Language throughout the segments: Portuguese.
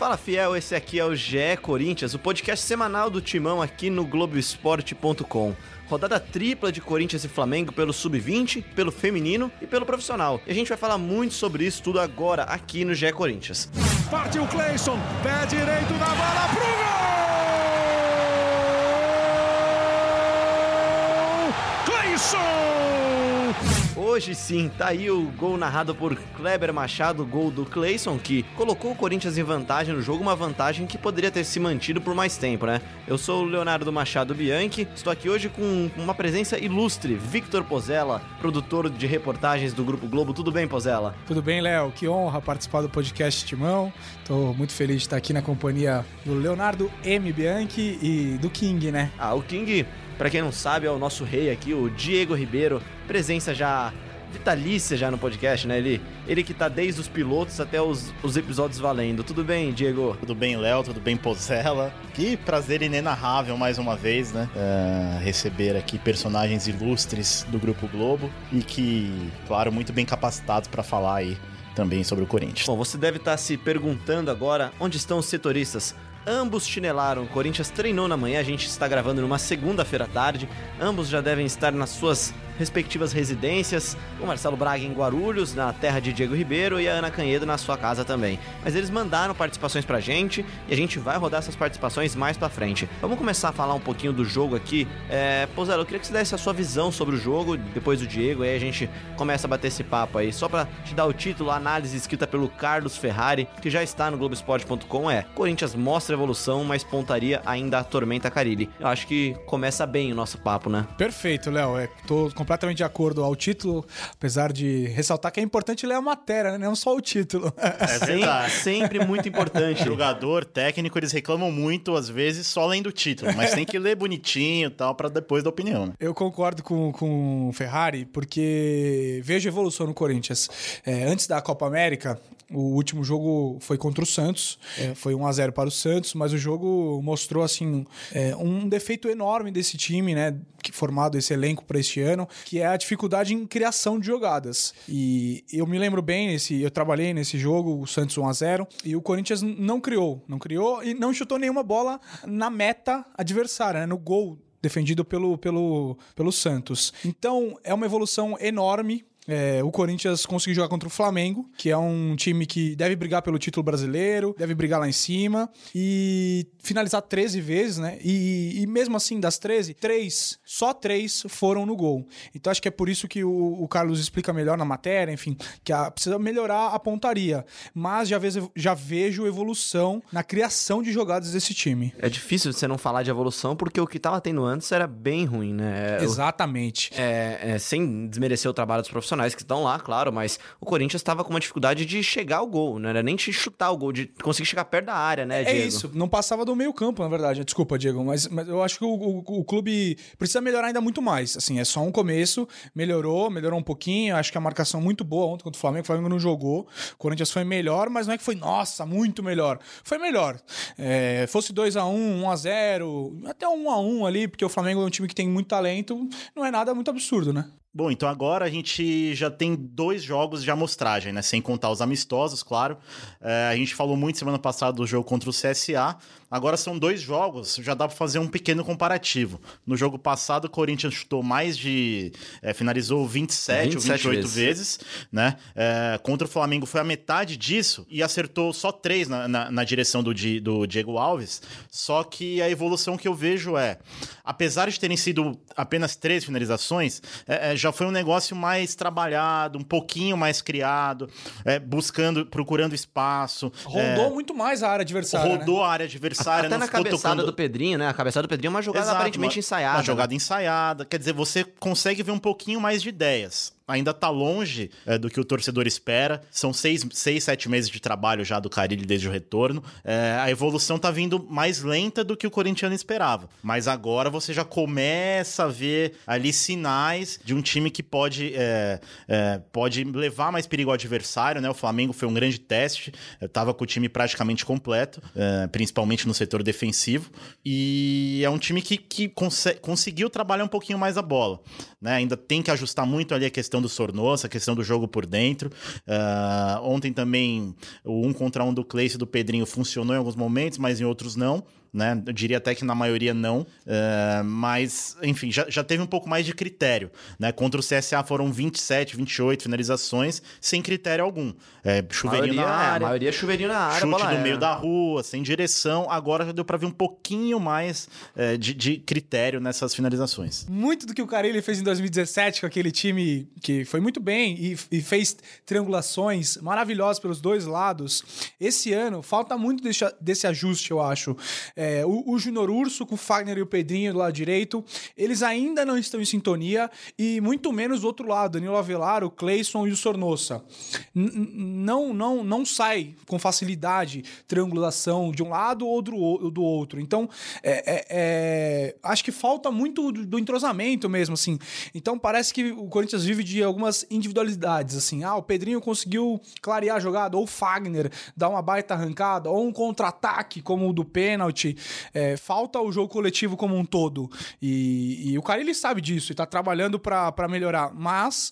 Fala fiel, esse aqui é o GE Corinthians, o podcast semanal do Timão aqui no Globoesporte.com. Rodada tripla de Corinthians e Flamengo pelo Sub-20, pelo feminino e pelo profissional. E a gente vai falar muito sobre isso tudo agora aqui no GE Corinthians. Partiu Cleison, pé direito da bola pro gol! Cleison! Hoje sim, tá aí o gol narrado por Kleber Machado, gol do Clayson, que colocou o Corinthians em vantagem no jogo, uma vantagem que poderia ter se mantido por mais tempo, né? Eu sou o Leonardo Machado Bianchi, estou aqui hoje com uma presença ilustre, Victor Pozella, produtor de reportagens do Grupo Globo. Tudo bem, Pozella? Tudo bem, Léo? Que honra participar do podcast Timão. Tô muito feliz de estar aqui na companhia do Leonardo M. Bianchi e do King, né? Ah, o King para quem não sabe, é o nosso rei aqui, o Diego Ribeiro, presença já vitalícia já no podcast, né? Ele, ele que tá desde os pilotos até os, os episódios valendo. Tudo bem, Diego? Tudo bem, Léo? Tudo bem, Pozella? Que prazer inenarrável mais uma vez, né? É, receber aqui personagens ilustres do Grupo Globo e que, claro, muito bem capacitados para falar aí também sobre o Corinthians. Bom, você deve estar tá se perguntando agora onde estão os setoristas. Ambos chinelaram. O Corinthians treinou na manhã, a gente está gravando numa segunda-feira à tarde. Ambos já devem estar nas suas respectivas residências, o Marcelo Braga em Guarulhos, na terra de Diego Ribeiro, e a Ana Canhedo na sua casa também. Mas eles mandaram participações pra gente e a gente vai rodar essas participações mais pra frente. Vamos começar a falar um pouquinho do jogo aqui. É, Pozelo, eu queria que você desse a sua visão sobre o jogo, depois do Diego, aí a gente começa a bater esse papo aí. Só pra te dar o título, a análise escrita pelo Carlos Ferrari, que já está no Globoesporte.com é Corinthians mostra evolução, mas pontaria ainda atormenta Carilli. Eu acho que começa bem o nosso papo, né? Perfeito, Léo. É, tô completamente de acordo ao título, apesar de ressaltar que é importante ler a matéria, né? Não só o título. É verdade. sempre muito importante. Jogador, técnico, eles reclamam muito, às vezes, só lendo o título, mas tem que ler bonitinho e tal, para depois da opinião. Né? Eu concordo com, com o Ferrari, porque vejo evolução no Corinthians. É, antes da Copa América, o último jogo foi contra o Santos, é, foi 1 a 0 para o Santos, mas o jogo mostrou assim é, um defeito enorme desse time, né, que formado esse elenco para este ano, que é a dificuldade em criação de jogadas. E eu me lembro bem esse, eu trabalhei nesse jogo, o Santos 1 a 0, e o Corinthians não criou, não criou e não chutou nenhuma bola na meta adversária, né, no gol defendido pelo, pelo, pelo Santos. Então, é uma evolução enorme é, o Corinthians conseguiu jogar contra o Flamengo, que é um time que deve brigar pelo título brasileiro, deve brigar lá em cima e finalizar 13 vezes, né? E, e mesmo assim, das 13, três, só três foram no gol. Então acho que é por isso que o, o Carlos explica melhor na matéria, enfim, que a, precisa melhorar a pontaria. Mas já vejo, já vejo evolução na criação de jogadas desse time. É difícil você não falar de evolução, porque o que estava tendo antes era bem ruim, né? Exatamente. É, é, sem desmerecer o trabalho dos profissionais profissionais que estão lá, claro, mas o Corinthians estava com uma dificuldade de chegar ao gol, não era nem de chutar o gol, de conseguir chegar perto da área, né, é Diego? É isso, não passava do meio campo, na verdade. Desculpa, Diego, mas, mas eu acho que o, o, o, clube precisa melhorar ainda muito mais. Assim, é só um começo, melhorou, melhorou um pouquinho, acho que a marcação muito boa ontem contra o Flamengo, o Flamengo não jogou, o Corinthians foi melhor, mas não é que foi, nossa, muito melhor. Foi melhor. É, fosse 2 a 1 1 a 0 até 1 a 1 ali, porque o Flamengo é um time que tem muito talento, não é nada muito absurdo, né? Bom, então agora a gente já tem dois jogos de amostragem, né? Sem contar os amistosos, claro. É, a gente falou muito semana passada do jogo contra o CSA, Agora são dois jogos, já dá para fazer um pequeno comparativo. No jogo passado, o Corinthians chutou mais de. É, finalizou 27, 27 ou 28 vezes, vezes né? É, contra o Flamengo foi a metade disso e acertou só três na, na, na direção do, do Diego Alves. Só que a evolução que eu vejo é, apesar de terem sido apenas três finalizações, é, é já foi um negócio mais trabalhado, um pouquinho mais criado, é, buscando, procurando espaço. Rodou é, muito mais a área adversária. Rodou né? a área adversária. Até na cabeçada tocando... do Pedrinho, né? A cabeçada do Pedrinho é uma jogada Exato, aparentemente uma, ensaiada. Uma jogada ensaiada. Quer dizer, você consegue ver um pouquinho mais de ideias ainda está longe é, do que o torcedor espera. São seis, seis, sete meses de trabalho já do Carilli desde o retorno. É, a evolução está vindo mais lenta do que o corintiano esperava. Mas agora você já começa a ver ali sinais de um time que pode, é, pode levar mais perigo ao adversário. Né? O Flamengo foi um grande teste. Estava com o time praticamente completo, principalmente no setor defensivo. E é um time que, que conseguiu trabalhar um pouquinho mais a bola. Né? Ainda tem que ajustar muito ali a questão questão do Sornosa, a questão do jogo por dentro. Uh, ontem também o um contra um do Cleice e do Pedrinho funcionou em alguns momentos, mas em outros não né? Eu diria até que na maioria não, uh, mas, enfim, já, já teve um pouco mais de critério, né? Contra o CSA foram 27, 28 finalizações, sem critério algum. É, chuveirinho maioria, na é, área. a maioria é chuveirinho na área, Chute bola no meio é. da rua, sem direção. Agora já deu para ver um pouquinho mais é, de, de critério nessas finalizações. Muito do que o Carilli fez em 2017 com aquele time que foi muito bem e, e fez triangulações maravilhosas pelos dois lados. Esse ano falta muito desse, desse ajuste, eu acho. É, o, o Junior Urso com o Fagner e o Pedrinho do lado direito, eles ainda não estão em sintonia e muito menos do outro lado, Danilo Avelar, o Cleison e o Sornossa. Não, não, não sai com facilidade triangulação de um lado ou do, do outro. Então, é, é- é- acho que falta muito do, do entrosamento mesmo, assim. Então, parece que o Corinthians vive de algumas individualidades, assim. Ah, o Pedrinho conseguiu clarear a jogada, ou o Fagner dar uma baita arrancada, ou um contra-ataque como o do pênalti. É, falta o jogo coletivo como um todo. E, e o cara, ele sabe disso e tá trabalhando pra melhorar. Mas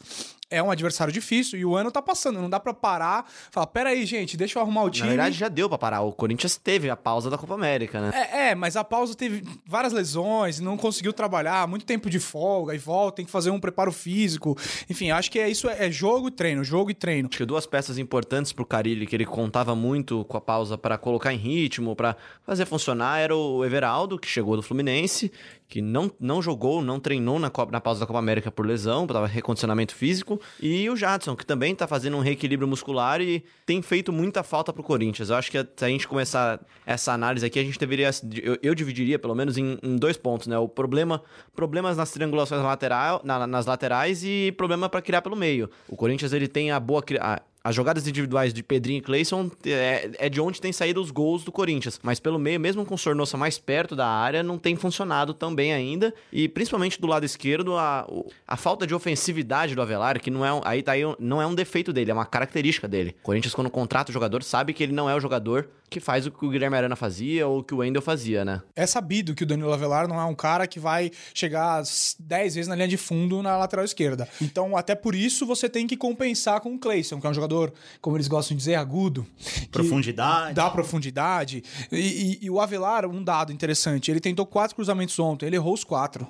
é um adversário difícil e o ano tá passando. Não dá pra parar falar, pera aí, gente, deixa eu arrumar o time. Na verdade, já deu pra parar. O Corinthians teve a pausa da Copa América, né? É, é, mas a pausa teve várias lesões, não conseguiu trabalhar, muito tempo de folga e volta, tem que fazer um preparo físico. Enfim, acho que é isso, é jogo e treino, jogo e treino. Acho que duas peças importantes pro Carilli, que ele contava muito com a pausa para colocar em ritmo, para fazer funcionar, era o Everaldo, que chegou do Fluminense, que não, não jogou, não treinou na, Copa- na pausa da Copa América por lesão, tava recondicionamento físico, e o Jadson, que também tá fazendo um reequilíbrio muscular e tem feito muita falta pro Corinthians. Eu acho que se a gente começar essa análise aqui, a gente deveria, eu, eu dividiria pelo menos em, em dois pontos, né? O problema, problemas nas triangulações lateral, na- nas laterais e problema para criar pelo meio. O Corinthians ele tem a boa a- as jogadas individuais de Pedrinho e Cleison é, é de onde tem saído os gols do Corinthians. Mas pelo meio, mesmo com o Sornossa mais perto da área, não tem funcionado tão bem ainda. E principalmente do lado esquerdo, a, a falta de ofensividade do Avelar, que não é, aí tá aí, não é um defeito dele, é uma característica dele. O Corinthians, quando contrata o jogador, sabe que ele não é o jogador que faz o que o Guilherme Arana fazia ou o que o Wendel fazia, né? É sabido que o Danilo Avelar não é um cara que vai chegar às 10 vezes na linha de fundo na lateral esquerda. Então, até por isso, você tem que compensar com o Cleison, que é um jogador, como eles gostam de dizer, agudo. Profundidade. Dá profundidade. E, e- e o Avelar, um dado interessante, ele tentou quatro cruzamentos ontem, ele errou os quatro.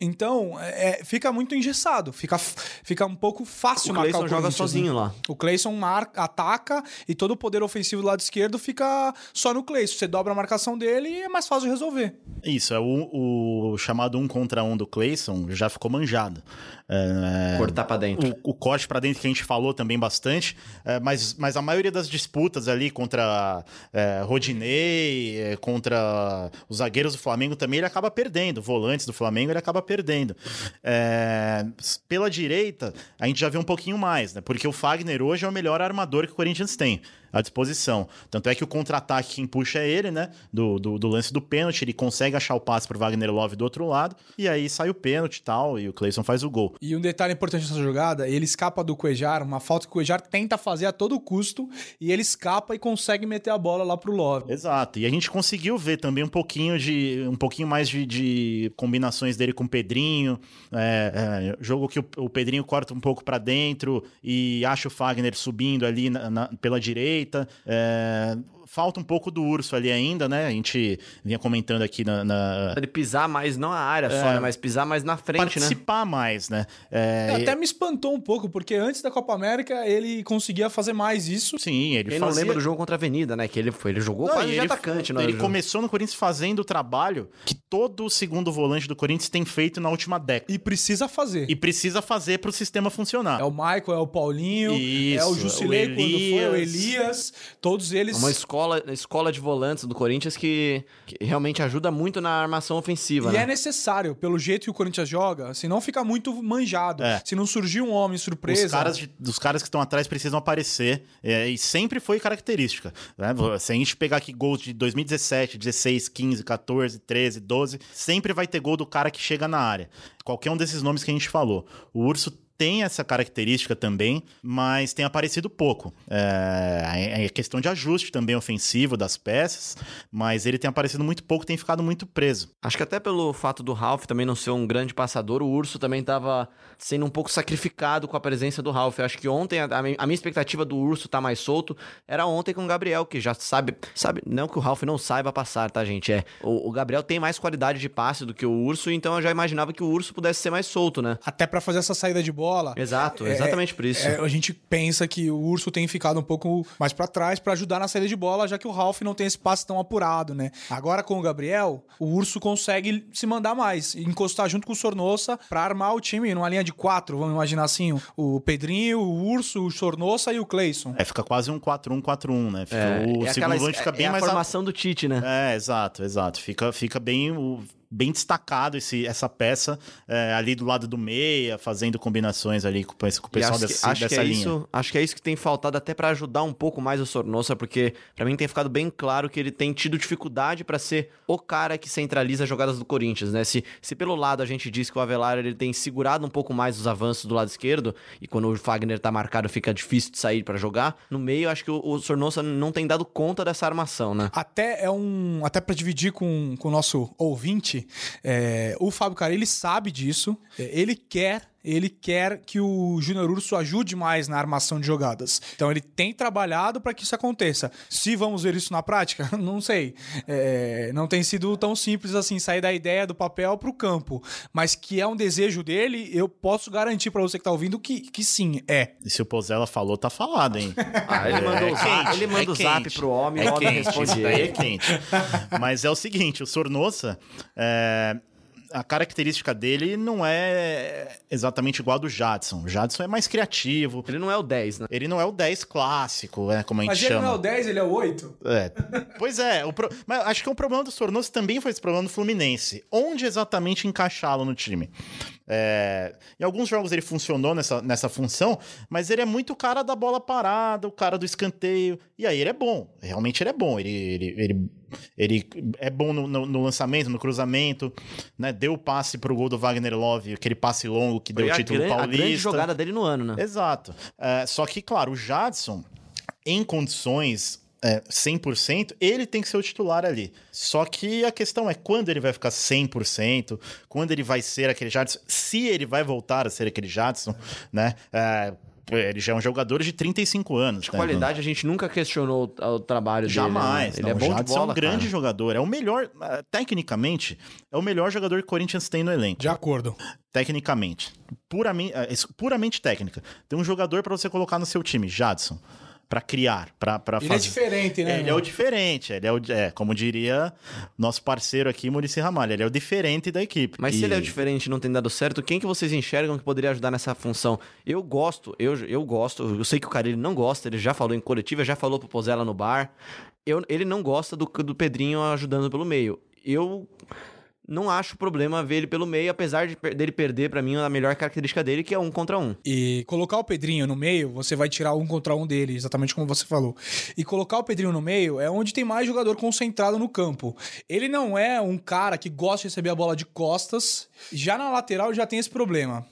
Então, é, fica muito engessado, fica, fica um pouco fácil O marcar Cleison o joga Corinthians, sozinho né? lá. O Cleison marca, ataca e todo o poder ofensivo do lado esquerdo fica só no Cleison. Você dobra a marcação dele e é mais fácil de resolver. Isso, é o, o chamado um contra um do Clayson já ficou manjado. É, Cortar pra dentro. o, o corte pra dentro que a gente falou também bastante, é, mas, mas a maioria das disputas ali contra é, Rodinei, é, contra os zagueiros do Flamengo também ele acaba perdendo. Volantes do Flamengo ele acaba perdendo. É, pela direita, a gente já vê um pouquinho mais, né? Porque o Fagner hoje é o melhor armador que o Corinthians tem à disposição. Tanto é que o contra-ataque quem puxa é ele, né? Do, do, do lance do pênalti, ele consegue achar o passe pro Wagner Love do outro lado, e aí sai o pênalti e tal, e o Cleison faz o gol. E um detalhe importante nessa jogada, ele escapa do Cuejar, uma falta que o Cuejar tenta fazer a todo custo, e ele escapa e consegue meter a bola lá pro Love. Exato. E a gente conseguiu ver também um pouquinho de um pouquinho mais de, de combinações dele com o Pedrinho. É, é, jogo que o, o Pedrinho corta um pouco pra dentro e acha o Fagner subindo ali na- na- pela direita. É, falta um pouco do urso ali ainda, né? A gente vinha comentando aqui na. na- Ele pisar mais, não a área só, né? Mas pisar mais na frente, né? participar mais, né? É, Até me espantou um pouco, porque antes da Copa América ele conseguia fazer mais isso. Sim, ele Quem não fazia... lembra do jogo contra a Avenida, né? Que ele foi, ele jogou Não, quase e de ele, atacante, não ele começou no Corinthians fazendo o trabalho que todo o segundo volante do Corinthians tem feito na última década. E precisa fazer. E precisa fazer para o sistema funcionar. É o Michael, é o Paulinho, Isso, é o Jusilei o quando foi, o Elias. Todos eles. É uma escola, escola de volantes do Corinthians que, que realmente ajuda muito na armação ofensiva, E né? é necessário, pelo jeito que o Corinthians joga, senão fica muito manjado. É. Se não surgir um homem surpresa. Os caras, dos caras que estão atrás precisam aparecer. é, e sempre foi característica. né? Se a gente pegar aqui gols de 2017, 16, 15, 14, 13, 12, sempre vai ter gol do cara que chega na área. Qualquer um desses nomes que a gente falou. O Urso tem essa característica também, mas tem aparecido pouco. É, é questão de ajuste também ofensivo das peças, mas ele tem aparecido muito pouco, tem ficado muito preso. Acho que até pelo fato do Ralph também não ser um grande passador, o Urso também estava sendo um pouco sacrificado com a presença do Ralph. Eu acho que ontem a, a minha expectativa do Urso estar tá mais solto era ontem com o Gabriel, que já sabe, sabe, não que o Ralph não saiba passar, tá, gente? É, o, o Gabriel tem mais qualidade de passe do que o Urso, então eu já imaginava que o Urso pudesse ser mais solto, né? Até para fazer essa saída de bola. Exato, é, exatamente por isso. É, a gente pensa que o Urso tem ficado um pouco mais para trás para ajudar na saída de bola, já que o Ralph não tem esse passe tão apurado, né? Agora com o Gabriel, o Urso consegue se mandar mais, encostar junto com o Sornossa para armar o time numa linha de quatro, vamos imaginar assim, o Pedrinho, o Urso, o Sornossa e o Cleison. É, fica quase um 4-1-4-1, né? Fica, é, o é segundo volante fica bem é a mais... formação a... do Tite, né? É, exato, exato. Fica, fica bem... O bem destacado esse, essa peça é, ali do lado do meia, fazendo combinações ali com, com o pessoal acho desse, que, acho dessa que é linha. Isso, acho que é isso que tem faltado até para ajudar um pouco mais o Sornosa, porque para mim tem ficado bem claro que ele tem tido dificuldade para ser o cara que centraliza as jogadas do Corinthians, né? Se, se pelo lado a gente diz que o Avelar ele tem segurado um pouco mais os avanços do lado esquerdo e quando o Fagner tá marcado fica difícil de sair para jogar, no meio acho que o, o Sornosa não tem dado conta dessa armação, né? Até é um até para dividir com, com o nosso ouvinte, é, o Fábio Carilli sabe disso, é, ele quer ele quer que o Júnior Urso ajude mais na armação de jogadas. Então ele tem trabalhado para que isso aconteça. Se vamos ver isso na prática, não sei. É, não tem sido tão simples assim sair da ideia do papel para o campo, mas que é um desejo dele, eu posso garantir para você que está ouvindo que, que sim, é. E se o Pozella falou, tá falado, hein? ah, ele mandou, é, o, zap, ele manda é o zap pro homem, é o homem responde. É quente. Mas é o seguinte, o Sornosa, é, a característica dele não é exatamente igual a do Jadson. O Jadson é mais criativo. Ele não é o 10, né? Ele não é o 10 clássico, né? Como a gente Mas chama. Mas ele não é o 10, ele é o 8? É. pois é. O pro... Mas acho que o problema do Sornoso também foi esse problema do Fluminense. Onde exatamente encaixá-lo no time? É... Em alguns jogos ele funcionou nessa, nessa função, mas ele é muito o cara da bola parada, o cara do escanteio. E aí ele é bom. Realmente ele é bom. Ele, ele, ele, ele é bom no, no, no lançamento, no cruzamento, né? Deu o passe pro gol do Wagner Love, aquele passe longo que foi deu o título grande, paulista. A grande jogada dele no ano, né? Exato. É, só que, claro, o Jadson, em condições é, 100%, ele tem que ser o titular ali. Só que a questão é quando ele vai ficar 100%, quando ele vai ser aquele Jadson, se ele vai voltar a ser aquele Jadson, né? É, ele já é um jogador de 35 anos. De né? qualidade, a gente nunca questionou o trabalho Jamais, dele. Né? Ele não, é bom de bola, é um grande cara. jogador. É o melhor, eh, tecnicamente, é o melhor jogador que o Corinthians tem no elenco. De acordo. Tecnicamente. Puramente, eh, puramente técnica. Tem um jogador para você colocar no seu time, Jadson para criar, para fazer. Ele é diferente, né? Ele é o diferente, ele é o, é, como diria nosso parceiro aqui, Murici Ramalho, ele é o diferente da equipe. Mas e... se ele é o diferente e não tem dado certo, quem que vocês enxergam que poderia ajudar nessa função? Eu gosto, eu, eu gosto, eu sei que o Carilho não gosta, ele já falou em coletiva, já falou pro Pozella no bar, eu, ele não gosta do, do Pedrinho ajudando pelo meio. Eu não acho problema ver ele pelo meio, apesar de dele perder para mim a melhor característica dele, que é um contra um. E colocar o Pedrinho no meio, você vai tirar um contra um dele, exatamente como você falou. E colocar o Pedrinho no meio é onde tem mais jogador concentrado no campo. Ele não é um cara que gosta de receber a bola de costas. Já na lateral já tem esse problema.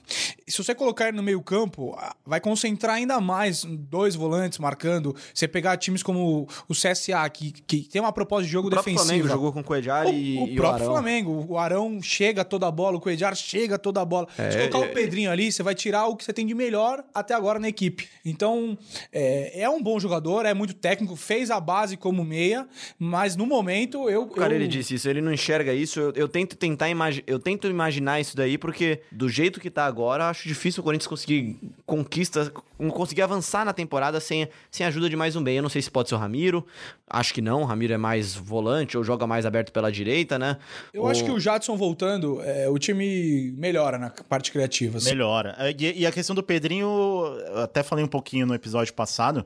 Se você colocar ele no meio campo, vai concentrar ainda mais dois volantes marcando. Você pegar times como o CSA, que, que tem uma proposta de jogo o defensiva. O Flamengo jogou com o Coedjar e o, o próprio o Flamengo o Arão chega toda a bola, o Coedjar chega toda a bola. É, Se colocar é, o Pedrinho ali, você vai tirar o que você tem de melhor até agora na equipe. Então, é, é um bom jogador, é muito técnico, fez a base como meia, mas no momento eu. O cara, eu... ele disse isso, ele não enxerga isso. Eu, eu tento tentar imaginar, eu tento imaginar isso daí, porque do jeito que tá agora, acho difícil o Corinthians conseguir conquistas, conseguir avançar na temporada sem, sem a ajuda de mais um meia. Eu não sei se pode ser o Ramiro, acho que não. O Ramiro é mais volante ou joga mais aberto pela direita, né? Eu ou... acho que o Jadson voltando, é, o time melhora na parte criativa. Assim. Melhora. É, e, e, a questão do Pedrinho, até falei um pouquinho no episódio passado,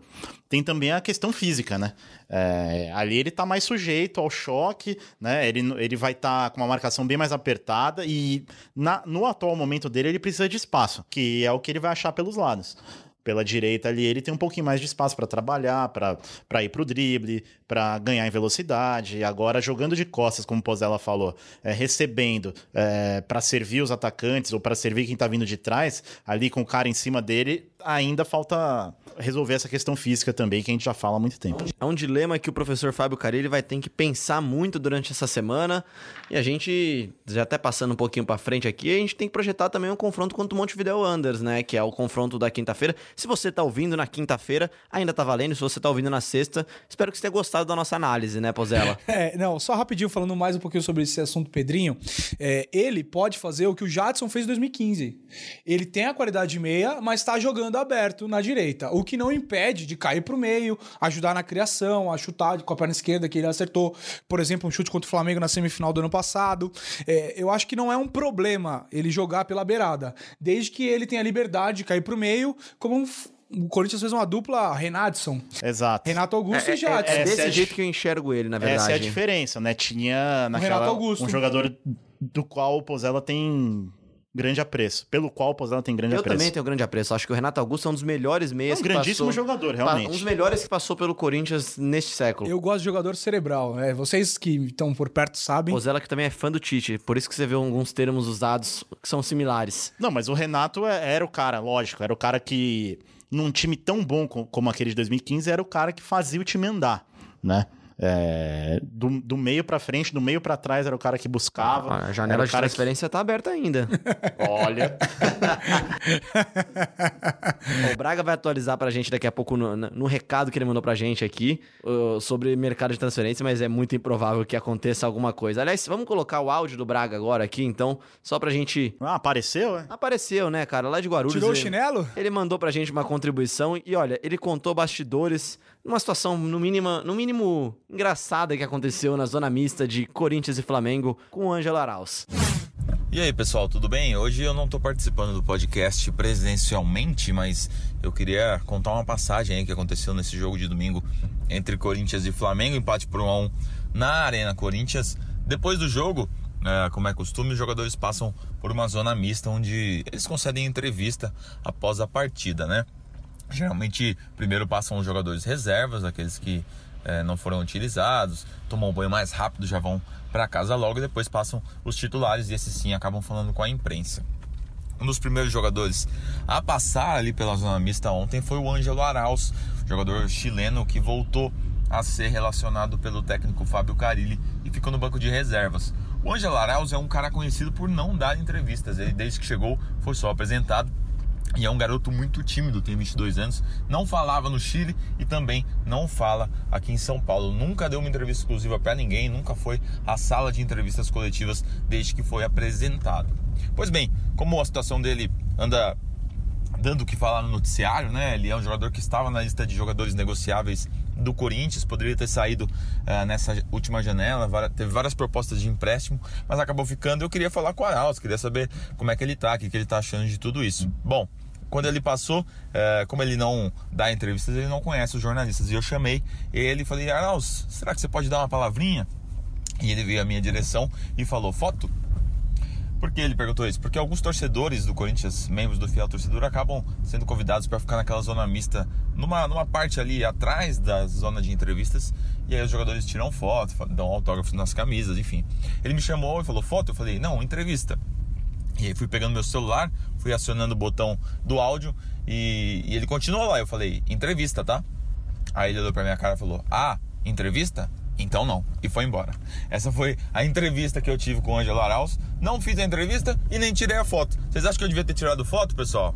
tem também a questão física, né? É, ali ele tá mais sujeito ao choque, né? Ele, ele vai estar tá com uma marcação bem mais apertada e na, no atual momento dele ele precisa de espaço, que é o que ele vai achar pelos lados. pela direita ali, ele tem um pouquinho mais de espaço para trabalhar, para ir para o drible, para ganhar em velocidade. E agora, jogando de costas, como o Pozella falou, é, recebendo é, para servir os atacantes ou para servir quem está vindo de trás, ali com o cara em cima dele, ainda falta resolver essa questão física também, que a gente já fala há muito tempo. É um dilema que o professor Fábio Carilli vai ter que pensar muito durante essa semana. E a gente, já até passando um pouquinho para frente aqui, a gente tem que projetar também um confronto contra o Montevideo Wanderers, né? Que é o confronto da quinta-feira. Se você tá ouvindo na quinta-feira, ainda tá valendo. Se você tá ouvindo na sexta, espero que você tenha gostado da nossa análise, né, Pozella? é, não, só rapidinho, falando mais um pouquinho sobre esse assunto, Pedrinho. É, ele pode fazer o que o Jadson fez em 2015. Ele tem a qualidade de meia, mas tá jogando aberto na direita. O que não impede de cair pro meio, ajudar na criação, a chutar com a perna esquerda, que ele acertou, por exemplo, um chute contra o Flamengo na semifinal do ano passado. É, eu acho que não é um problema ele jogar pela beirada, desde que ele tenha liberdade de cair pro meio, como um o Corinthians fez uma dupla Renadson. Exato. Renato Augusto é, e Jadson. É, é desse é jeito que eu enxergo ele, na verdade. Essa é a diferença, né? Tinha naquela, Renato Augusto. um jogador do qual o Pozella tem grande apreço. Pelo qual o Pozella tem grande eu apreço. Eu também tenho grande apreço. Acho que o Renato Augusto é um dos melhores meias é um que grandíssimo passou, jogador, realmente. Um dos melhores que passou pelo Corinthians neste século. Eu gosto de jogador cerebral. É, vocês que estão por perto sabem. Pozella que também é fã do Tite. Por isso que você vê alguns termos usados que são similares. Não, mas o Renato é, era o cara, lógico. Era o cara que, num time tão bom como aquele de 2015, era o cara que fazia o time andar, né? É, do, do, meio para frente, do meio para trás era o cara que buscava. A janela de transferência que... tá aberta ainda. Olha. o Braga vai atualizar pra gente daqui a pouco no, no recado que ele mandou pra gente aqui uh, sobre mercado de transferência, mas é muito improvável que aconteça alguma coisa. Aliás, vamos colocar o áudio do Braga agora aqui, então, só pra gente. Ah, apareceu, é? Apareceu, né, cara? Lá de Guarulhos. Tirou ele, o chinelo? Ele mandou pra gente uma contribuição e olha, ele contou bastidores numa situação, no mínimo, no mínimo engraçada que aconteceu na zona mista de Corinthians e Flamengo com Ângelo Arauz. E aí, pessoal, tudo bem? Hoje eu não estou participando do podcast presencialmente, mas eu queria contar uma passagem aí que aconteceu nesse jogo de domingo entre Corinthians e Flamengo, empate por 1 a 1 na Arena Corinthians. Depois do jogo, é, como é costume, os jogadores passam por uma zona mista onde eles concedem entrevista após a partida, né? Geralmente, primeiro passam os jogadores reservas, aqueles que é, não foram utilizados, tomam um banho mais rápido, já vão para casa logo e depois passam os titulares e esses sim acabam falando com a imprensa. Um dos primeiros jogadores a passar ali pela zona mista ontem foi o Ângelo Arauz, jogador chileno que voltou a ser relacionado pelo técnico Fábio Carilli e ficou no banco de reservas. O Ângelo Arauz é um cara conhecido por não dar entrevistas, ele desde que chegou foi só apresentado e é um garoto muito tímido, tem 22 anos, não falava no Chile e também não fala aqui em São Paulo. Nunca deu uma entrevista exclusiva para ninguém, nunca foi à sala de entrevistas coletivas desde que foi apresentado. Pois bem, como a situação dele anda dando o que falar no noticiário, né? Ele é um jogador que estava na lista de jogadores negociáveis do Corinthians, poderia ter saído uh, nessa última janela, teve várias propostas de empréstimo, mas acabou ficando. Eu queria falar com o Arauz, queria saber como é que ele tá, o que, que ele tá achando de tudo isso. Bom, quando ele passou, é, como ele não dá entrevistas, ele não conhece os jornalistas. E eu chamei ele e falei: Arauz, será que você pode dar uma palavrinha? E ele veio à minha direção e falou: Foto? Por que ele perguntou isso? Porque alguns torcedores do Corinthians, membros do Fiel Torcedor, acabam sendo convidados para ficar naquela zona mista, numa, numa parte ali atrás da zona de entrevistas, e aí os jogadores tiram foto, dão autógrafos nas camisas, enfim. Ele me chamou e falou: Foto? Eu falei: Não, entrevista. E aí fui pegando meu celular, fui acionando o botão do áudio e, e ele continuou lá. Eu falei, entrevista, tá? Aí ele olhou pra minha cara e falou, ah, entrevista? Então não. E foi embora. Essa foi a entrevista que eu tive com o Ângelo Arauz. Não fiz a entrevista e nem tirei a foto. Vocês acham que eu devia ter tirado foto, pessoal?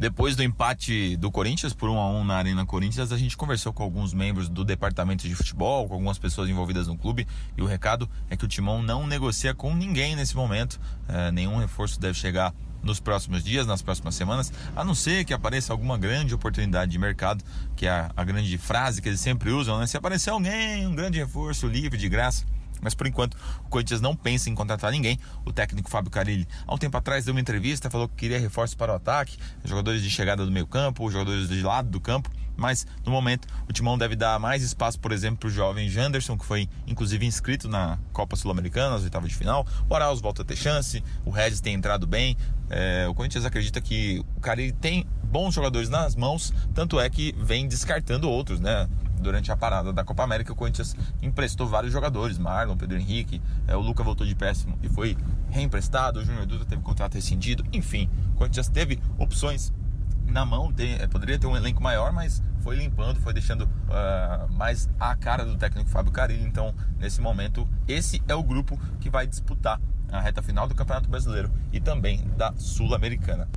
Depois do empate do Corinthians por 1 a 1 na Arena Corinthians, a gente conversou com alguns membros do departamento de futebol, com algumas pessoas envolvidas no clube, e o recado é que o Timão não negocia com ninguém nesse momento. É, nenhum reforço deve chegar nos próximos dias, nas próximas semanas, a não ser que apareça alguma grande oportunidade de mercado, que é a, a grande frase que eles sempre usam, né? Se aparecer alguém, um grande reforço livre de graça, Mas por enquanto, o Corinthians não pensa em contratar ninguém. O técnico Fábio Carilli, há um tempo atrás, deu uma entrevista, falou que queria reforços para o ataque, jogadores de chegada do meio campo, jogadores de lado do campo. Mas no momento, o Timão deve dar mais espaço, por exemplo, para o jovem Janderson, que foi inclusive inscrito na Copa Sul-Americana, nas oitavas de final. O Arauz volta a ter chance, o Regis tem entrado bem. É, o Corinthians acredita que o Carilli tem bons jogadores nas mãos, tanto é que vem descartando outros, né? Durante a parada da Copa América, o Corinthians emprestou vários jogadores, Marlon, Pedro Henrique, é, o Luca voltou de péssimo e foi reemprestado, o Júnior Dutra teve contrato rescindido, enfim, o Corinthians teve opções na mão, tem, é, poderia ter um elenco maior, mas foi limpando, foi deixando uh, mais a cara do técnico Fábio Carilli, então nesse momento esse é o grupo que vai disputar a reta final do Campeonato Brasileiro e também da Sul-Americana.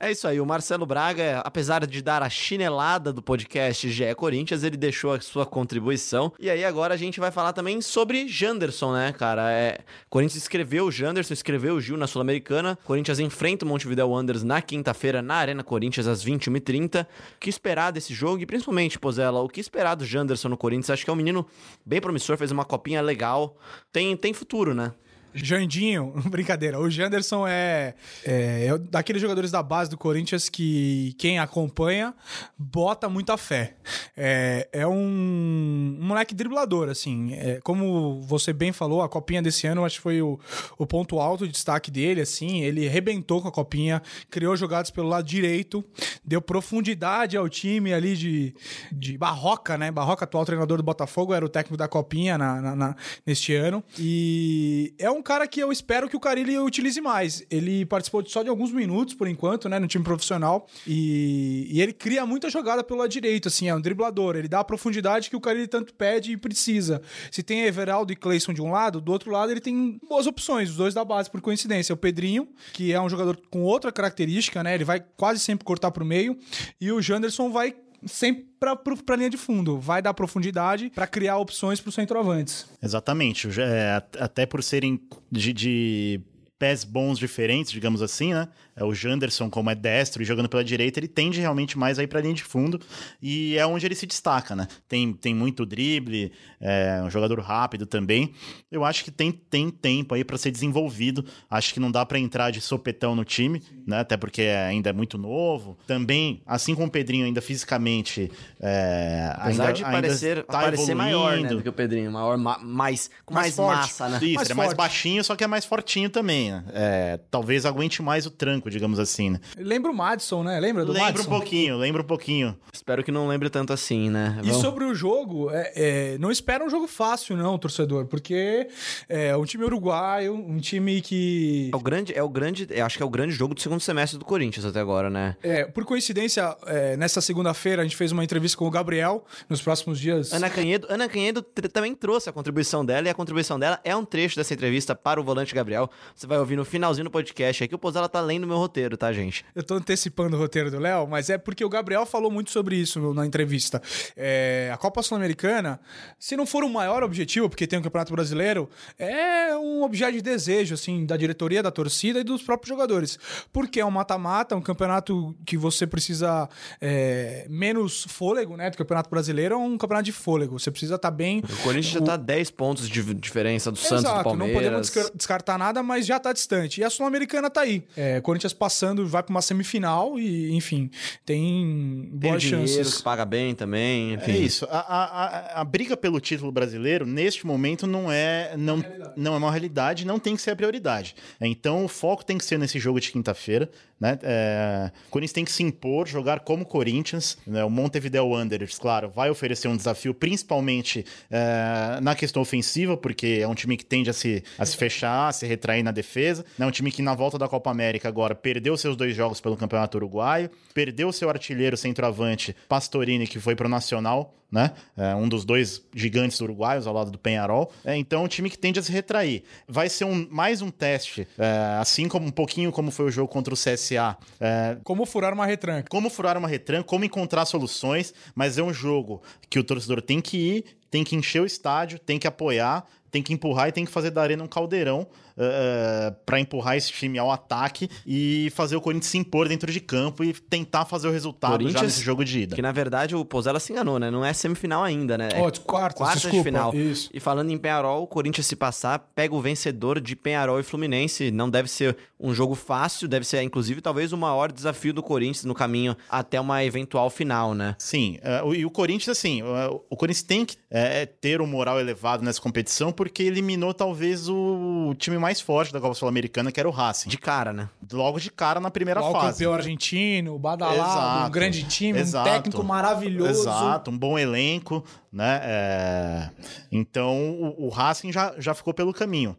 É isso aí, o Marcelo Braga, apesar de dar a chinelada do podcast GE Corinthians, ele deixou a sua contribuição. E aí agora a gente vai falar também sobre Janderson, né, cara? É, Corinthians escreveu o Janderson, escreveu o Gil na Sul-Americana. Corinthians enfrenta o Montevideo Wanderers na quinta-feira na Arena Corinthians às 21h30. O que esperar desse jogo? E principalmente, Pozella, o que esperar do Janderson no Corinthians? Acho que é um menino bem promissor, fez uma copinha legal. Tem, tem futuro, né? Jandinho, brincadeira. O Janderson é, é, é, daqueles jogadores da base do Corinthians que quem acompanha bota muita fé. É, é um, um, moleque driblador, assim. É, como você bem falou, a copinha desse ano acho que foi o, o ponto alto de destaque dele, assim. Ele rebentou com a copinha, criou jogadas pelo lado direito, deu profundidade ao time ali de, de Barroca, né? Barroca, atual treinador do Botafogo, era o técnico da copinha na, na, na neste ano. E é um cara que eu espero que o Carilli utilize mais. Ele participou só de alguns minutos, por enquanto, né, no time profissional. E, e ele cria muita jogada pelo lado direito, assim, é um driblador. Ele dá a profundidade que o Carilli tanto pede e precisa. Se tem Everaldo e Cleison de um lado, do outro lado ele tem boas opções, os dois da base, por coincidência. O Pedrinho, que é um jogador com outra característica, né? Ele vai quase sempre cortar pro meio. E o Janderson vai sempre para a linha de fundo. Vai dar profundidade para criar opções para os centroavantes. Exatamente. É, até por serem de, de pés bons diferentes, digamos assim, né? É o Janderson, como é destro e jogando pela direita, ele tende realmente mais a ir para a linha de fundo e é onde ele se destaca, né? Tem, tem muito drible, é um jogador rápido também. Eu acho que tem, tem tempo aí para ser desenvolvido. Acho que não dá para entrar de sopetão no time, né? Até porque ainda é muito novo. Também, assim como o Pedrinho, ainda fisicamente. É, Apesar ainda, de parecer, tá parecer maior né, do que o Pedrinho, maior, mais, com mais, mais massa, né? Isso, mais é mais baixinho, só que é mais fortinho também, né? É, talvez aguente mais o tranco, digamos assim, né? Lembra o Madison, né? Lembra do lembra Madison? um pouquinho, lembra um pouquinho. Espero que não lembre tanto assim, né? Vamos... E sobre o jogo, é, é, não espera um jogo fácil, não, torcedor, porque é um time uruguaio, um time que... É o grande, é o grande, acho que é o grande jogo do segundo semestre do Corinthians até agora, né? É, por coincidência, é, nessa segunda-feira a gente fez uma entrevista com o Gabriel, nos próximos dias... Ana Canhedo, Ana Canhedo também trouxe a contribuição dela, e a contribuição dela é um trecho dessa entrevista para o volante Gabriel. Você vai ouvir no finalzinho do podcast aqui, o Pozella tá lendo meu roteiro, tá, gente? Eu tô antecipando o roteiro do Léo, mas é porque o Gabriel falou muito sobre isso na entrevista. É, a Copa Sul-Americana, se não for o maior objetivo, porque tem o Campeonato Brasileiro, é um objeto de desejo, assim, da diretoria, da torcida e dos próprios jogadores. Porque é um mata-mata, um campeonato que você precisa é, menos fôlego, né? Do Campeonato Brasileiro é um campeonato de fôlego. Você precisa estar tá bem. O Corinthians o... já tá 10 pontos de diferença do Santos Exato, do Palmeiras. Não podemos descartar nada, mas já tá distante. E a Sul-Americana tá aí. É, Corinthians passando, vai para uma semifinal e, enfim, tem boas tem chances. Dinheiro, que paga bem também, enfim. É isso. A, a, a, a, briga pelo título brasileiro, neste momento, não é, não, não é uma realidade, não tem que ser a prioridade. Então, o foco tem que ser nesse jogo de quinta-feira. Né? É, o Corinthians tem que se impor, jogar como Corinthians. Né? O Montevideo Wanderers, claro, vai oferecer um desafio, principalmente é, na questão ofensiva, porque é um time que tende a se, a se fechar, a se retrair na defesa. É um time que, na volta da Copa América, agora perdeu seus dois jogos pelo Campeonato Uruguaio, perdeu seu artilheiro centroavante Pastorini, que foi pro Nacional, né? É um dos dois gigantes uruguaios ao lado do Penharol. É, então, um time que tende a se retrair. Vai ser um, mais um teste, é, assim como um pouquinho como foi o jogo contra o CSA. É, como furar uma retranca. Como furar uma retranca, como encontrar soluções, mas é um jogo que o torcedor tem que ir, tem que encher o estádio, tem que apoiar, tem que empurrar e tem que fazer da arena um caldeirão uh, para empurrar esse time ao ataque e fazer o Corinthians se impor dentro de campo e tentar fazer o resultado já nesse jogo de ida. Que na verdade o Pozella se enganou, né? Não é semifinal ainda, né? Oh, quartas, quartas desculpa, de final. isso. E falando em Penharol, o Corinthians se passar, pega o vencedor de Penharol e Fluminense. Não deve ser um jogo fácil, deve ser, inclusive, talvez o maior desafio do Corinthians no caminho até uma eventual final, né? Sim, é, o- e o Corinthians, assim, o, o Corinthians tem que é, ter um moral elevado nessa competição porque eliminou talvez o time mais forte da Copa Sul-Americana, que era o Racing. De cara, né? Logo de cara na primeira Atual fase. campeão argentino, badalado, Exato. um grande time, Exato. um técnico maravilhoso. Exato, um bom elenco, né? É, Então o, o Racing já, já ficou pelo caminho.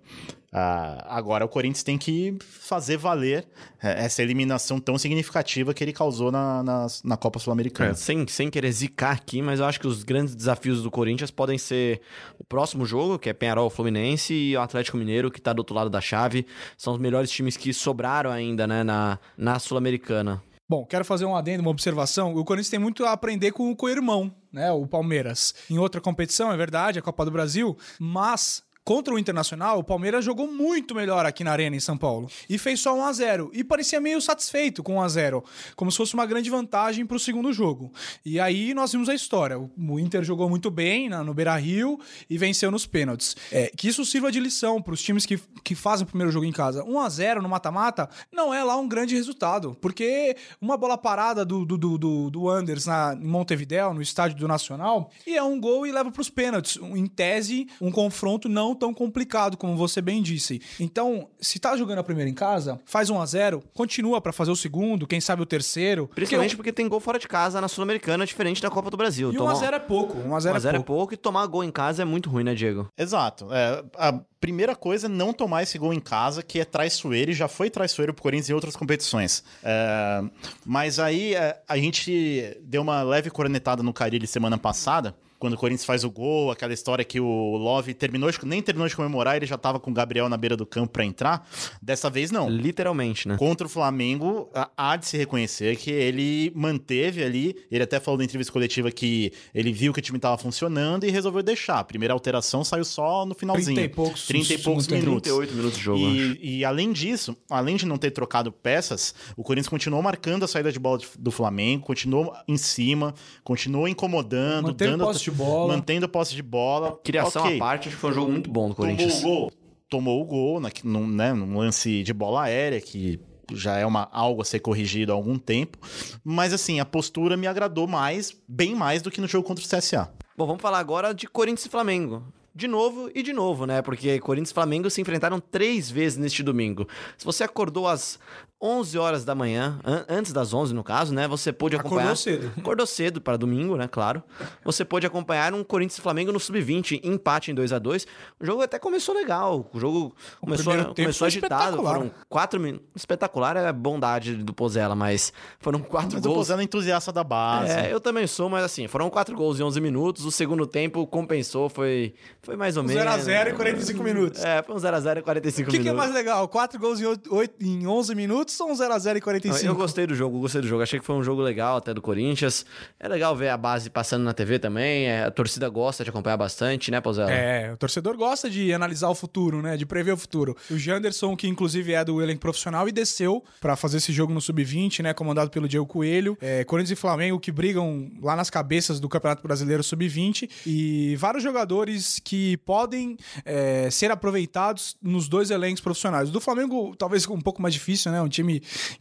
Ah, agora o Corinthians tem que fazer valer é, essa eliminação tão significativa que ele causou na, na, na Copa Sul-Americana. É, sem, sem querer zicar aqui, mas eu acho que os grandes desafios do Corinthians podem ser o próximo jogo, que é Penharol Fluminense, e o Atlético Mineiro, que tá do outro lado da chave. São os melhores times que sobraram ainda, né, na, na Sul-Americana. Bom, quero fazer um adendo, uma observação. O Corinthians tem muito a aprender com o co-irmão, né? O Palmeiras. Em outra competição, é verdade, a Copa do Brasil, mas. Contra o Internacional, o Palmeiras jogou muito melhor aqui na Arena, em São Paulo. E fez só 1 a 0 E parecia meio satisfeito com 1 a 0 Como se fosse uma grande vantagem para o segundo jogo. E aí nós vimos a história. O- Inter jogou muito bem na- no Beira Rio e venceu nos pênaltis. É, que isso sirva de lição para os times que, que fazem o primeiro jogo em casa. 1 a 0 no mata-mata não é lá um grande resultado. Porque uma bola parada do, do, do, do, do Anders na, em Montevideo, no estádio do Nacional, e é um gol e leva para os pênaltis. Em tese, um confronto não tão complicado, como você bem disse. Então, se tá jogando a primeira em casa, faz 1 a 0 continua para fazer o segundo, quem sabe o terceiro. Principalmente porque tem gol fora de casa na Sul-Americana, diferente da Copa do Brasil. E 1 Tomar- a 0 é pouco. 1 a 0 1 a 0 é é pouco e tomar gol em casa é muito ruim, né, Diego? Exato. É, a primeira coisa é não tomar esse gol em casa, que é traiçoeiro e já foi traiçoeiro pro Corinthians em outras competições. É, mas aí é, a gente deu uma leve cornetada no Carilli semana passada. Quando o Corinthians faz o gol, aquela história que o Love terminou, de- nem terminou de comemorar, ele já tava com o Gabriel na beira do campo pra entrar. Dessa vez não. Literalmente, né? Contra o Flamengo, há- de se reconhecer que ele manteve ali. Ele até falou na entrevista coletiva que ele viu que o time estava funcionando e resolveu deixar. A primeira alteração saiu só no finalzinho. 30 e poucos 30 e poucos minutos. 38 minutos de jogo. E, e além disso, além de não ter trocado peças, o Corinthians continuou marcando a saída de bola do Flamengo, continuou em cima, continuou incomodando, Mantendo dando posse de bola. mantendo posse de bola. Criação Ok. à parte, acho que foi um jogo muito bom do Tomou Corinthians. o gol. Tomou o gol na, num, né, num lance de bola aérea, que já é uma, algo a ser corrigido há algum tempo. Mas assim, a postura me agradou mais, bem mais do que no jogo contra o CSA. Bom, vamos falar agora de Corinthians e Flamengo. De novo e de novo, né? Porque Corinthians e Flamengo se enfrentaram três vezes neste domingo. Se você acordou às 11 horas da manhã, an- antes das 11 no caso, né? Você pôde Acordou acompanhar... cedo. Acordou cedo para domingo, né? Claro. Você pôde acompanhar um Corinthians e Flamengo no Sub-20, empate em 2 a 2 O jogo até começou legal. O jogo começou, tempo começou foi agitado. espetacular. Foram quatro minutos. Espetacular é a bondade do Pozella, mas foram quatro Mas o gols. Pozano é entusiasta da base. É, eu também sou, mas assim, foram quatro gols em 11 minutos. O segundo tempo compensou, foi, foi mais ou menos. 0x0 em 45 minutos. É, foi um 0x0 em 45 O que, que é minutos. mais legal? 4 gols em, oito- oito- em 11 minutos um 0x0 em 45? Eu gostei do jogo, gostei do jogo. Achei que foi um jogo legal até do Corinthians. É legal ver a base passando na TV também. é, a torcida gosta de acompanhar bastante, né, Pozella? É, o torcedor gosta de analisar o futuro, né? De prever o futuro. O Janderson, que inclusive é do elenco profissional, e desceu pra fazer esse jogo no Sub-20, né? Comandado pelo Diego Coelho. É, Corinthians e Flamengo que brigam lá nas cabeças do Campeonato Brasileiro Sub-20. E vários jogadores que podem é, ser aproveitados nos dois elencos profissionais. O do Flamengo, talvez um pouco mais difícil, né? Um time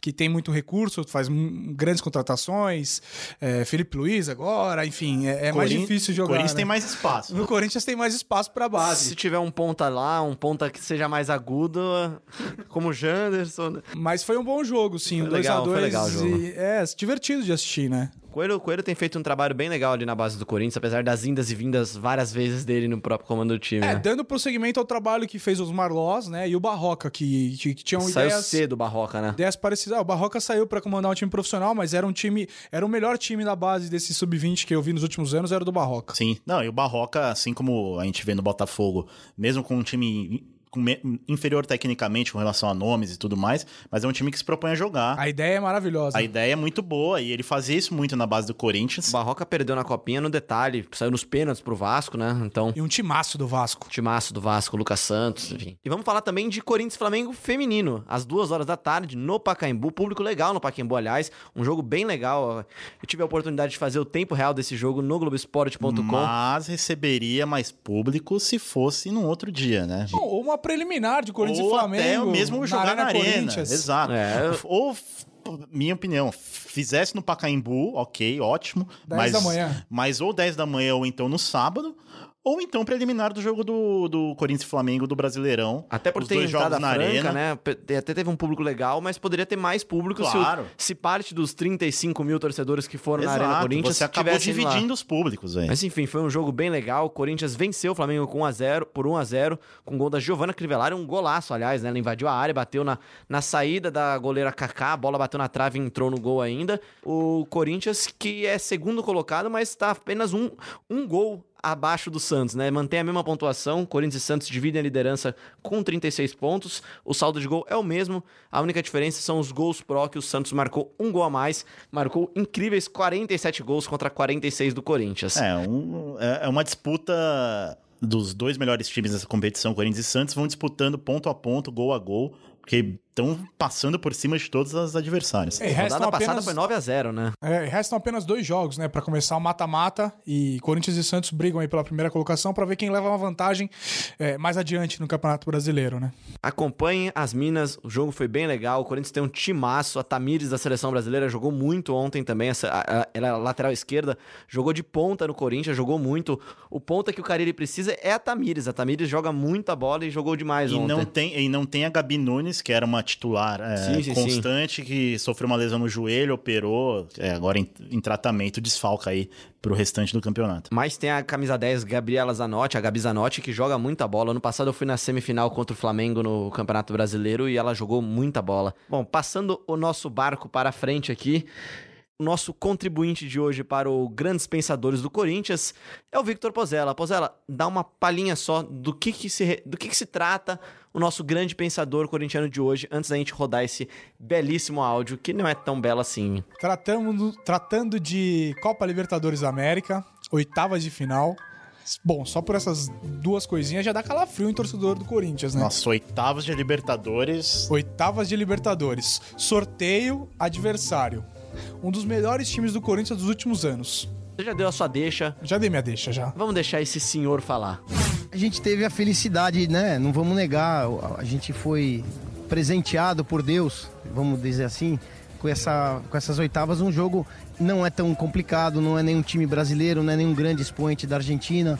que tem muito recurso, faz grandes contratações. É, Felipe Luiz agora, enfim, é, é mais difícil jogar. Corinthians né? tem mais espaço. No Corinthians tem mais espaço pra base. Se tiver um ponta lá, um ponta que seja mais agudo, como o Janderson. né? Mas foi um bom jogo, sim. Foi um 2 a legal, foi 2 legal o jogo. e É, divertido de assistir, né? Coelho, Coelho tem feito um trabalho bem legal ali na base do Corinthians, apesar das indas e vindas várias vezes dele no próprio comando do time. É, né? dando prosseguimento ao trabalho que fez os Marlós, né? E o Barroca, que, que, que tinham Saiu ideias. cedo o Barroca, né? Ideias parecidas. Ah, o Barroca saiu pra comandar um time profissional, mas era um time. Era o melhor time da base desse sub-20 que eu vi nos últimos anos, era o do Barroca. Sim. Não, e o Barroca, assim como a gente vê no Botafogo, mesmo com um time inferior tecnicamente com relação a nomes e tudo mais, mas é um time que se propõe a jogar. A ideia é maravilhosa. A ideia é muito boa e ele fazia isso muito na base do Corinthians. O Barroca perdeu na copinha no detalhe, saiu nos pênaltis pro Vasco, né? Então, E um timaço do Vasco. timaço do Vasco, Lucas Santos, enfim. E vamos falar também de Corinthians e Flamengo feminino, às duas horas da tarde, no Pacaembu. Público legal no Pacaembu, aliás. Um jogo bem legal. Eu tive a oportunidade de fazer o tempo real desse jogo no Globoesporte.com. Mas receberia mais público se fosse num outro dia, né? Ou uma preliminar de Corinthians Ou e Flamengo. até o mesmo jogar na arena. Corinthians. Exato. É. Ou, minha opinião, fizesse no Pacaembu, ok, ótimo. 10 mas, da manhã. Mas ou 10 da manhã ou então no sábado. Ou então preliminar do jogo do, do Corinthians e Flamengo do Brasileirão. Até por ter dois jogos na franca, arena. né? Até teve um público legal, mas poderia ter mais público se o- Claro. se, parte dos 35 mil torcedores que foram na Arena Exato, Corinthians você acabou dividindo os públicos, velho. Mas enfim, foi um jogo bem legal. O Corinthians venceu o Flamengo com 1 a 0 por 1 a 0 com gol da Giovanna Crivellari, um golaço, aliás, né? Ela invadiu a área, bateu na, na saída da goleira Kaká, a bola bateu na trave e entrou no gol ainda. O Corinthians, que é segundo colocado, mas está apenas um, um gol abaixo do Santos, né? Mantém a mesma pontuação. Corinthians e Santos dividem a liderança com 36 pontos. O saldo de gol é o mesmo. A única diferença são os gols pró, que o Santos marcou um gol a mais. Marcou incríveis 47 gols contra 46 do Corinthians. É, um- é é uma disputa dos dois melhores times dessa competição, Corinthians e Santos, vão disputando ponto a ponto, gol a gol, porque estão passando por cima de todos os adversários. É, rodada passada apenas, foi 9 a 0 né? é, restam apenas dois jogos, né, Pra começar o mata-mata e Corinthians e Santos brigam aí pela primeira colocação pra ver quem leva uma vantagem é, mais adiante no Campeonato Brasileiro, né? Acompanhe as Minas, o jogo foi bem legal. O Corinthians tem um timaço. A Tamires da seleção brasileira jogou muito ontem também. Essa, a- a- ela é lateral esquerda, jogou de ponta no Corinthians, jogou muito. O ponta que o Carille precisa é a Tamires. A Tamires joga muita bola e jogou demais E ontem. não, tem, e não tem a Gabi Nunes, que era uma titular é, Sim, sim, constante, que sofreu uma lesão no joelho, operou, é, agora em, em tratamento, desfalca aí pro restante do campeonato. Mas tem a camisa 10, Gabriela Zanotti, a Gabi Zanotti, que joga muita bola. Ano passado eu fui na semifinal contra o Flamengo no Campeonato Brasileiro e ela jogou muita bola. Bom, passando o nosso barco para frente aqui, nosso contribuinte de hoje para o Grandes Pensadores do Corinthians é o Victor Pozella. Pozella, dá uma palhinha só do que, que, se, do que, que se trata o nosso grande pensador corintiano de hoje, antes da gente rodar esse belíssimo áudio, que não é tão belo assim. Tratamos, tratando de Copa Libertadores da América, oitavas de final. Bom, só por essas duas coisinhas já dá calafrio em torcedor do Corinthians, né? Nossa, oitavos de Libertadores. Oitavas de Libertadores. Sorteio, adversário. Um dos melhores times do Corinthians dos últimos anos. Você já deu a sua deixa, Já dei minha deixa, já. vamos deixar esse senhor falar. A gente teve a felicidade, né? Não vamos negar, a gente foi presenteado por Deus, vamos dizer assim, com, essa, com essas oitavas. Um jogo não é tão complicado, não é nenhum time brasileiro, não é nenhum grande expoente da Argentina.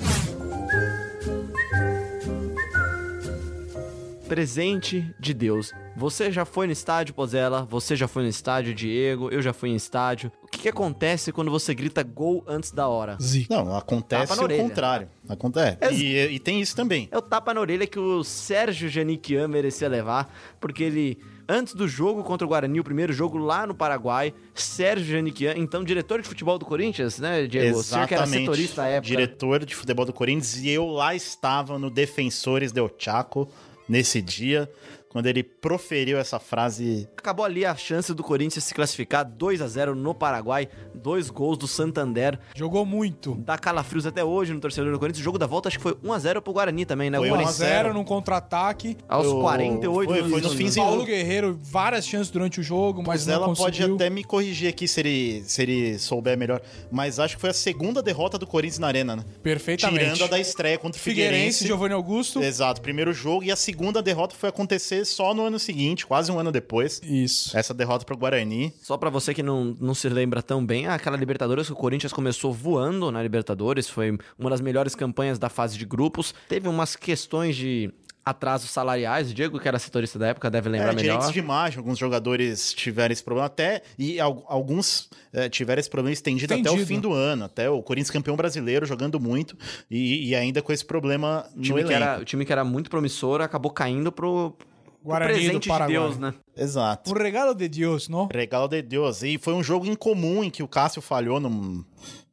Presente de Deus. Você já foi no estádio, Pozella? Você já foi no estádio, Diego? Eu já fui em estádio. O que, que acontece quando você grita gol antes da hora? Zica. Não, acontece o orelha. contrário. Acontece. E, e tem isso também. É o tapa na orelha que o Sérgio Janiquian merecia levar, porque ele, antes do jogo contra o Guarani, o primeiro jogo lá no Paraguai, Sérgio Janiquian, então diretor de futebol do Corinthians, né, Diego? O senhor que era Exatamente. setorista à época. Diretor de futebol do Corinthians. E eu lá estava no Defensores del Chaco nesse dia, quando ele proferiu essa frase. Acabou ali a chance do Corinthians se classificar 2 a 0 no Paraguai, dois gols do Santander. Jogou muito. Dá calafrios até hoje no torcedor do Corinthians. O jogo da volta acho que foi 1 a 0 pro Guarani também, né? Foi o 1 a Corinthians 1x0 num contra-ataque. aos Eu- 48 foi- foi no minutos. finzinho. Paulo Guerreiro, várias chances durante o jogo, mas ela pode até me corrigir aqui se ele, se ele souber melhor. Mas acho que foi a segunda derrota do Corinthians na Arena, né? Perfeitamente. Tirando a da estreia contra o Figueirense, Figueirense. Giovanni Augusto. Exato, primeiro jogo. E a segunda derrota foi acontecer só no ano seguinte, quase um ano depois. Isso. Essa derrota pro Guarani. Só pra você que não, não se lembra tão bem, aquela Libertadores que o Corinthians começou voando na Libertadores, foi uma das melhores campanhas da fase de grupos. Teve umas questões de atrasos salariais, o Diego, que era setorista da época, deve lembrar É, melhor. direitos de imagem, alguns jogadores tiveram esse problema até, e al- alguns é, tiveram esse problema estendido, até o Estendido. fim do ano, até o Corinthians campeão brasileiro jogando muito, e, e ainda com esse problema O no time, que elenco. era, o time que era muito promissor acabou caindo pro Guarani do presente de Paraguai. Deus, né? Exato. Um regalo de Deus, não? Regalo de Deus. E foi um jogo incomum em que o Cássio falhou num,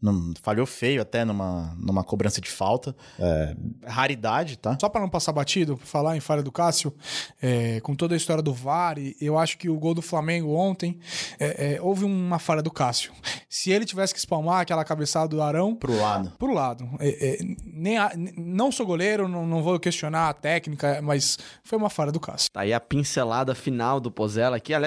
num- falhou feio até numa, numa cobrança de falta. É, raridade, tá? Só para não passar batido, pra falar em falha do Cássio, é, com toda a história do VAR, eu acho que o gol do Flamengo ontem, é, é, houve uma falha do Cássio. Se ele tivesse que espalmar aquela cabeçada do Arão, Pro lado. pro lado. É, é, nem a- não sou goleiro, não, não vou questionar a técnica, mas foi uma falha do Cássio. Tá aí a pincelada final do Pozella aqui. Eu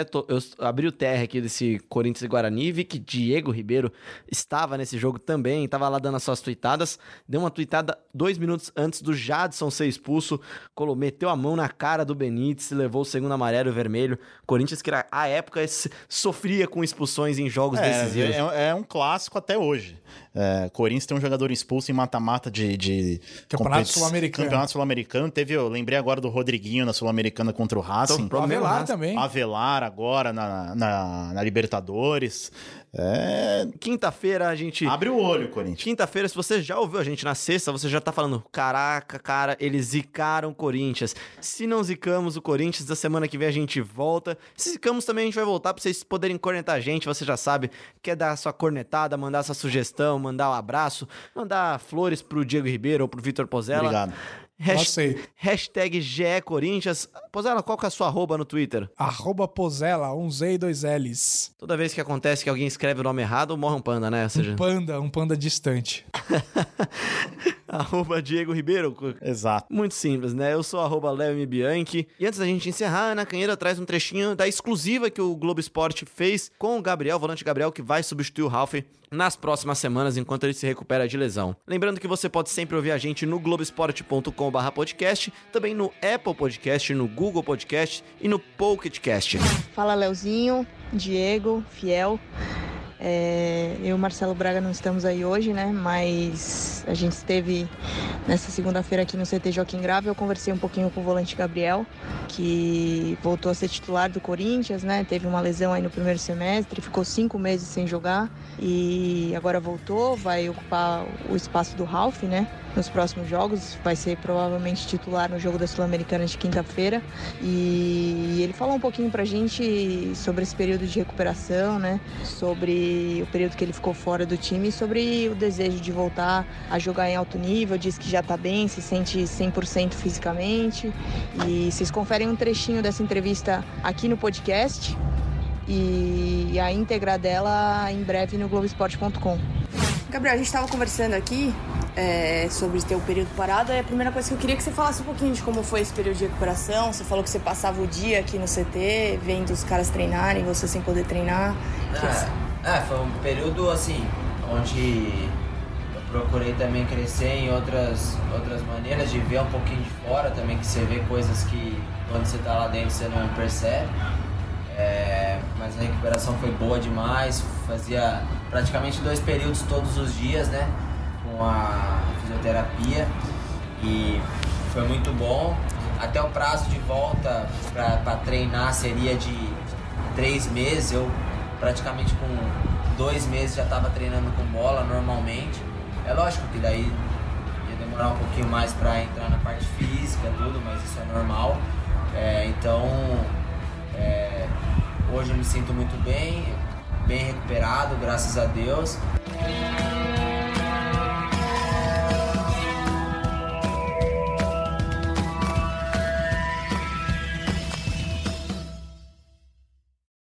abri o TR aqui desse Corinthians e Guarani e vi que Diego Ribeiro estava nesse jogo também, estava lá dando as suas tuitadas. Deu uma tuitada dois minutos antes do Jadson ser expulso, colo- meteu a mão na cara do Benítez, levou o segundo amarelo e o vermelho. Corinthians que, à época, sofria com expulsões em jogos decisivos. É, é, é um clássico até hoje. É, Corinthians tem um jogador expulso em mata-mata de, de Campeonato Sul-Americano. Campeonato Sul-Americano. Teve, eu lembrei agora do Rodriguinho na Sul-Americana contra o Racing. Então, O Avelar Racing. Também. Avelar agora na, na, na Libertadores. É, Quinta-feira a gente. abre o olho, Corinthians. Quinta-feira, se você já ouviu a gente na sexta, você já tá falando: caraca, cara, eles zicaram o Corinthians. Se não zicamos o Corinthians, da semana que vem a gente volta. Se zicamos também, a gente vai voltar pra vocês poderem cornetar a gente. Você já sabe, quer dar sua cornetada, mandar sua sugestão, mandar um abraço, mandar flores pro Diego Ribeiro ou pro Vitor Pozella. Obrigado. Hasht- Aceito. Hashtag GE Corinthians. Pozella, qual que é a sua arroba no Twitter? Arroba Pozella, um Z e dois L's. Toda vez que acontece que alguém escreve o nome errado, morre um panda, né? Ou seja, Um panda, um panda distante. arroba Diego Ribeiro. Exato. Muito simples, né? Eu sou arroba Leo M. Bianchi. E antes da gente encerrar, Ana Canheira traz um trechinho da exclusiva que o Globo Esporte fez com o Gabriel, o volante Gabriel, que vai substituir o Ralph nas próximas semanas, enquanto ele se recupera de lesão. Lembrando que você pode sempre ouvir a gente no globesport.com.br podcast, também no Apple Podcast, no Google Podcast e no Pocket Cast. Fala Leozinho, Diego, Fiel. É, eu e Marcelo Braga não estamos aí hoje, né? Mas a gente esteve nessa segunda-feira aqui no CT Joaquim Grave. Eu conversei um pouquinho com o volante Gabriel, que voltou a ser titular do Corinthians, né? Teve uma lesão aí no primeiro semestre, ficou cinco meses sem jogar e agora voltou, vai ocupar o espaço do Ralph, né? Nos próximos jogos, vai ser provavelmente titular no jogo da Sul-Americana de quinta-feira. E ele falou um pouquinho pra gente sobre esse período de recuperação, né? Sobre o período que ele ficou fora do time e sobre o desejo de voltar a jogar em alto nível. Diz que já tá bem, se sente 100% fisicamente. E vocês conferem um trechinho dessa entrevista aqui no podcast e a íntegra dela em breve no Globoesporte.com. Gabriel, a gente estava conversando aqui é, sobre ter o período parado. E a primeira coisa que eu queria que você falasse um pouquinho de como foi esse período de recuperação. Você falou que você passava o dia aqui no CT, vendo os caras treinarem, você sem poder treinar. É, é, foi um período assim, onde eu procurei também crescer em outras, outras maneiras de ver um pouquinho de fora também, que você vê coisas que quando você tá lá dentro você não percebe. É, mas a recuperação foi boa demais, fazia praticamente dois períodos todos os dias, né? Com a fisioterapia e foi muito bom. Até o prazo de volta para treinar seria de três meses. Eu praticamente com dois meses já estava treinando com bola normalmente. É lógico que daí ia demorar um pouquinho mais para entrar na parte física tudo, mas isso é normal. É, então é, hoje eu me sinto muito bem, bem recuperado, graças a Deus.